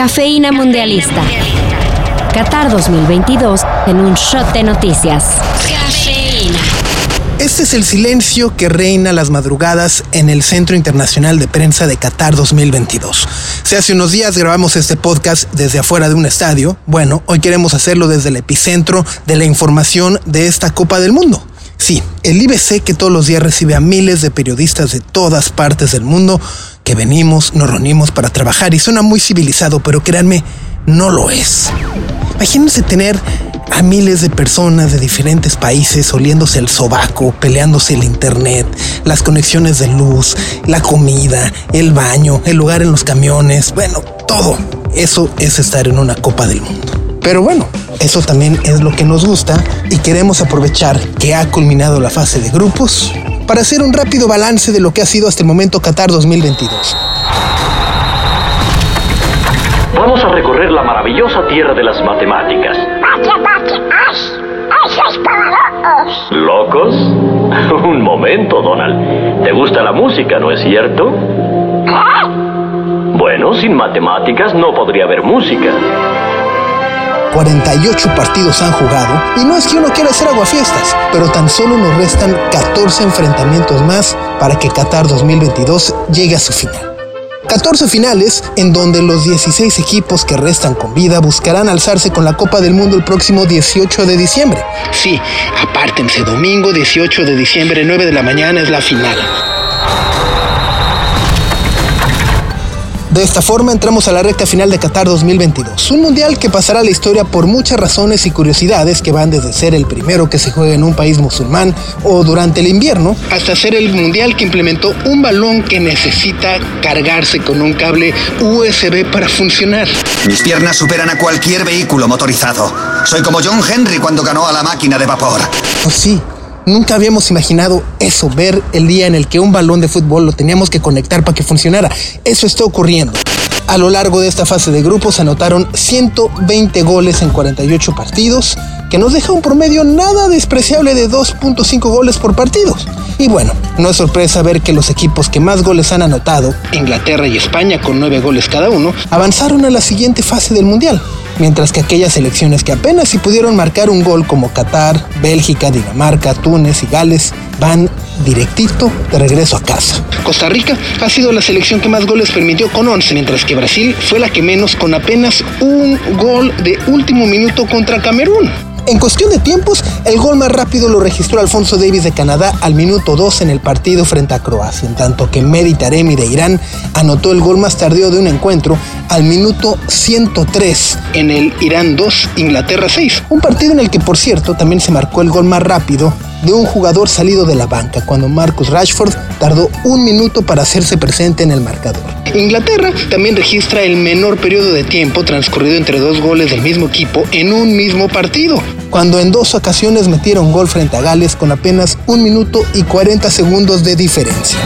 Cafeína Mundialista. Qatar 2022 en un shot de noticias. Cafeína. Este es el silencio que reina las madrugadas en el Centro Internacional de Prensa de Qatar 2022. Si hace unos días grabamos este podcast desde afuera de un estadio, bueno, hoy queremos hacerlo desde el epicentro de la información de esta Copa del Mundo. Sí, el IBC que todos los días recibe a miles de periodistas de todas partes del mundo venimos, nos reunimos para trabajar y suena muy civilizado, pero créanme, no lo es. Imagínense tener a miles de personas de diferentes países oliéndose el sobaco, peleándose el internet, las conexiones de luz, la comida, el baño, el lugar en los camiones, bueno, todo. Eso es estar en una Copa del Mundo. Pero bueno, eso también es lo que nos gusta y queremos aprovechar que ha culminado la fase de grupos para hacer un rápido balance de lo que ha sido hasta el momento Qatar 2022. Vamos a recorrer la maravillosa tierra de las matemáticas. ¿Locos? Un momento, Donald. ¿Te gusta la música, no es cierto? Bueno, sin matemáticas no podría haber música. 48 partidos han jugado y no es que uno quiera hacer aguafiestas, pero tan solo nos restan 14 enfrentamientos más para que Qatar 2022 llegue a su final. 14 finales en donde los 16 equipos que restan con vida buscarán alzarse con la Copa del Mundo el próximo 18 de diciembre. Sí, apártense, domingo 18 de diciembre, 9 de la mañana es la final. De esta forma entramos a la recta final de Qatar 2022, un mundial que pasará a la historia por muchas razones y curiosidades que van desde ser el primero que se juega en un país musulmán o durante el invierno, hasta ser el mundial que implementó un balón que necesita cargarse con un cable USB para funcionar. Mis piernas superan a cualquier vehículo motorizado. Soy como John Henry cuando ganó a la máquina de vapor. Pues sí, Nunca habíamos imaginado eso, ver el día en el que un balón de fútbol lo teníamos que conectar para que funcionara. Eso está ocurriendo. A lo largo de esta fase de grupos anotaron 120 goles en 48 partidos, que nos deja un promedio nada despreciable de 2.5 goles por partido. Y bueno, no es sorpresa ver que los equipos que más goles han anotado, Inglaterra y España con 9 goles cada uno, avanzaron a la siguiente fase del Mundial mientras que aquellas selecciones que apenas si pudieron marcar un gol como Qatar, Bélgica, Dinamarca, Túnez y Gales van directito de regreso a casa. Costa Rica ha sido la selección que más goles permitió con 11, mientras que Brasil fue la que menos con apenas un gol de último minuto contra Camerún. En cuestión de tiempos, el gol más rápido lo registró Alfonso Davis de Canadá al minuto 2 en el partido frente a Croacia, en tanto que Mehdi Taremi de Irán anotó el gol más tardío de un encuentro al minuto 103 en el Irán 2, Inglaterra 6. Un partido en el que, por cierto, también se marcó el gol más rápido de un jugador salido de la banca, cuando Marcus Rashford tardó un minuto para hacerse presente en el marcador. Inglaterra también registra el menor periodo de tiempo transcurrido entre dos goles del mismo equipo en un mismo partido, cuando en dos ocasiones metieron gol frente a Gales con apenas un minuto y 40 segundos de diferencia.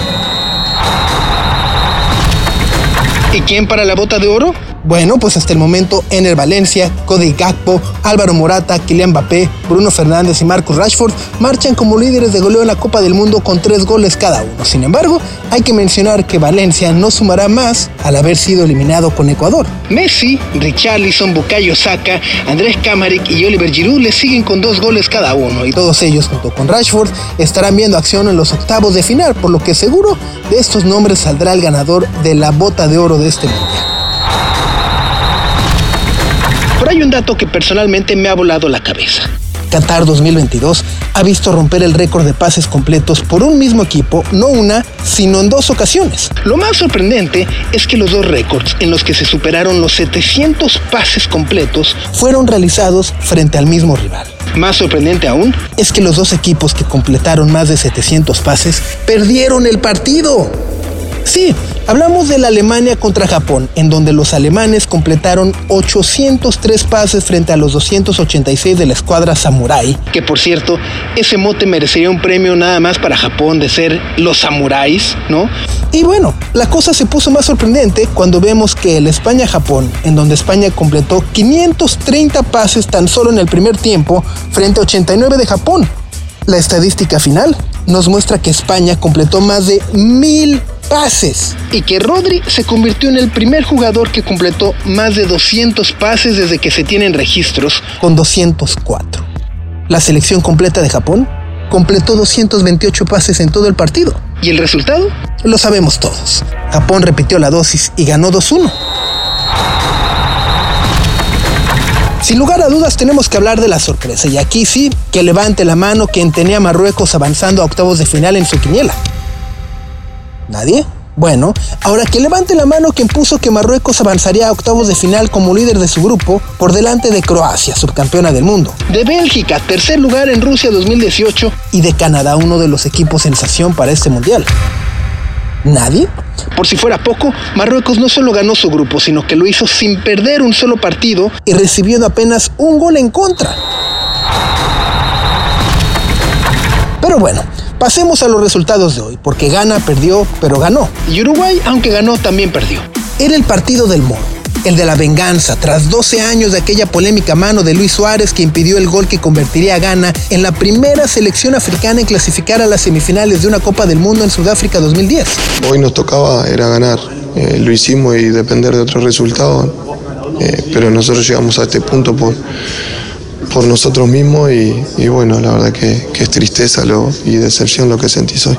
¿Y quién para la bota de oro? Bueno, pues hasta el momento Ener Valencia, Cody Gakpo, Álvaro Morata, Kylian Mbappé, Bruno Fernández y Marcus Rashford marchan como líderes de goleo en la Copa del Mundo con tres goles cada uno. Sin embargo, hay que mencionar que Valencia no sumará más al haber sido eliminado con Ecuador. Messi, Richarlison, Bukayo Saka, Andrés Kamaric y Oliver Giroud le siguen con dos goles cada uno y todos ellos junto con Rashford estarán viendo acción en los octavos de final, por lo que seguro de estos nombres saldrá el ganador de la bota de oro de este mundial. Pero hay un dato que personalmente me ha volado la cabeza. Qatar 2022 ha visto romper el récord de pases completos por un mismo equipo, no una, sino en dos ocasiones. Lo más sorprendente es que los dos récords en los que se superaron los 700 pases completos fueron realizados frente al mismo rival. Más sorprendente aún es que los dos equipos que completaron más de 700 pases perdieron el partido. Sí, hablamos de la Alemania contra Japón, en donde los alemanes completaron 803 pases frente a los 286 de la escuadra Samurai, que por cierto, ese mote merecería un premio nada más para Japón de ser los samuráis, ¿no? Y bueno, la cosa se puso más sorprendente cuando vemos que el España-Japón, en donde España completó 530 pases tan solo en el primer tiempo, frente a 89 de Japón. La estadística final nos muestra que España completó más de mil pases y que Rodri se convirtió en el primer jugador que completó más de 200 pases desde que se tienen registros con 204. La selección completa de Japón completó 228 pases en todo el partido. ¿Y el resultado? Lo sabemos todos. Japón repitió la dosis y ganó 2-1. Sin lugar a dudas tenemos que hablar de la sorpresa y aquí sí que levante la mano quien tenía Marruecos avanzando a octavos de final en su quiniela. ¿Nadie? Bueno, ahora que levante la mano quien puso que Marruecos avanzaría a octavos de final como líder de su grupo por delante de Croacia, subcampeona del mundo, de Bélgica, tercer lugar en Rusia 2018 y de Canadá, uno de los equipos sensación para este mundial. ¿Nadie? Por si fuera poco, Marruecos no solo ganó su grupo, sino que lo hizo sin perder un solo partido y recibiendo apenas un gol en contra. Pero bueno, pasemos a los resultados de hoy, porque gana, perdió, pero ganó. Y Uruguay, aunque ganó, también perdió. Era el partido del moro el de la venganza, tras 12 años de aquella polémica mano de Luis Suárez que impidió el gol que convertiría a Ghana en la primera selección africana en clasificar a las semifinales de una Copa del Mundo en Sudáfrica 2010. Hoy nos tocaba, era ganar, eh, lo hicimos y depender de otro resultado, eh, pero nosotros llegamos a este punto por, por nosotros mismos y, bueno, la verdad que, es tristeza lo, y decepción lo que sentís hoy.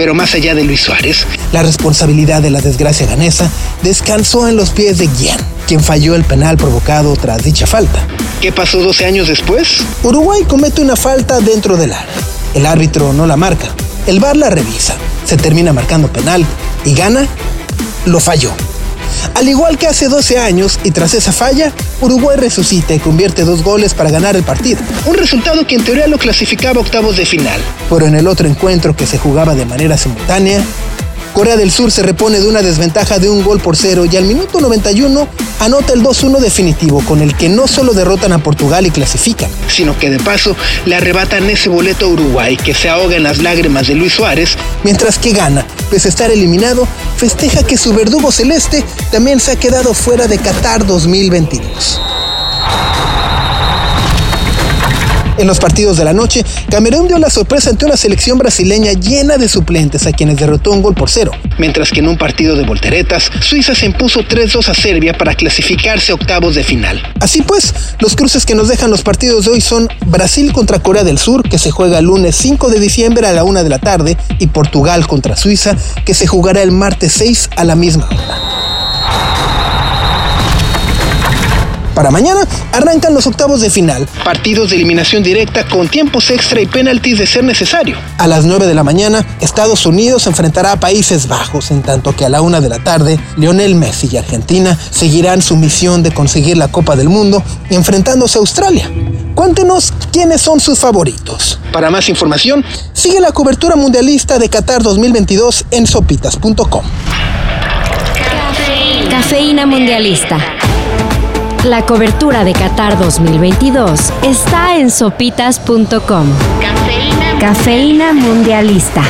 Pero más allá de Luis Suárez, la responsabilidad de la desgracia ganesa descansó en los pies de Guian, quien falló el penal provocado tras dicha falta. ¿Qué pasó 12 años después? Uruguay comete una falta dentro del área. El árbitro no la marca. El VAR la revisa. Se termina marcando penal y gana. Lo falló. Al igual que hace 12 años y tras esa falla, Uruguay resucita y convierte dos goles para ganar el partido. Un resultado que en teoría lo clasificaba octavos de final. Pero en el otro encuentro que se jugaba de manera simultánea, Corea del Sur se repone de una desventaja de un gol por cero y al minuto 91 anota el 2-1 definitivo con el que no solo derrotan a Portugal y clasifican, sino que de paso le arrebatan ese boleto a Uruguay que se ahoga en las lágrimas de Luis Suárez, mientras que gana, pese a estar eliminado, festeja que su verdugo celeste también se ha quedado fuera de Qatar 2022. En los partidos de la noche, Camerún dio la sorpresa ante una selección brasileña llena de suplentes a quienes derrotó un gol por cero, mientras que en un partido de volteretas, Suiza se impuso 3-2 a Serbia para clasificarse a octavos de final. Así pues, los cruces que nos dejan los partidos de hoy son Brasil contra Corea del Sur, que se juega el lunes 5 de diciembre a la 1 de la tarde, y Portugal contra Suiza, que se jugará el martes 6 a la misma hora. Para mañana arrancan los octavos de final, partidos de eliminación directa con tiempos extra y penaltis de ser necesario. A las 9 de la mañana, Estados Unidos enfrentará a Países Bajos, en tanto que a la 1 de la tarde, Lionel Messi y Argentina seguirán su misión de conseguir la Copa del Mundo enfrentándose a Australia. Cuéntenos quiénes son sus favoritos. Para más información, sigue la cobertura mundialista de Qatar 2022 en sopitas.com. Cafeína Mundialista. La cobertura de Qatar 2022 está en sopitas.com. Cafeína, Cafeína Mundialista.